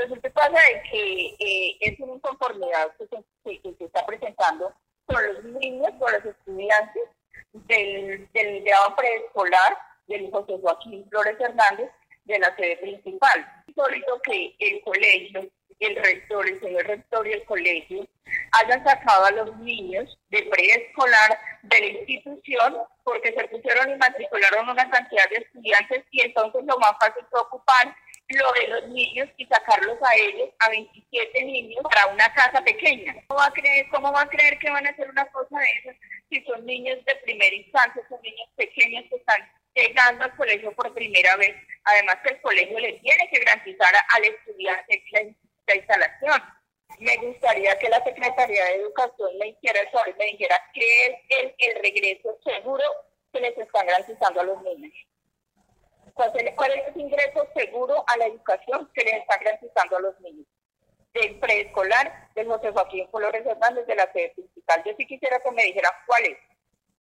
Resulta que pasa que eh, es una inconformidad que se, que se, está presentando con los niños, con los estudiantes del, del grado preescolar del José Joaquín Flores Hernández de la sede principal. Insólito que el colegio, el rector, el señor rector y el colegio hayan sacado a los niños de preescolar de la institución porque se pusieron y matricularon una cantidad de estudiantes y entonces lo más fácil fue ocupar lo de los niños y sacarlos a ellos, a 27 niños, para una casa pequeña. ¿Cómo va a creer, cómo va a creer que van a hacer una cosa de esas si son niños de primera instancia, son niños pequeños que están llegando al colegio por primera vez? Además que el colegio le tiene que garantizar al estudiante la, instalación. Me gustaría que la Secretaría de Educación me hiciera el me dijera qué es el, el regreso seguro que les están garantizando a los niños. ¿Cuál es el ingreso seguro a la educación que les está garantizando a los niños? Del preescolar, del José Joaquín Flores Hernández, de la sede principal. Yo sí quisiera que me dijeran cuál es.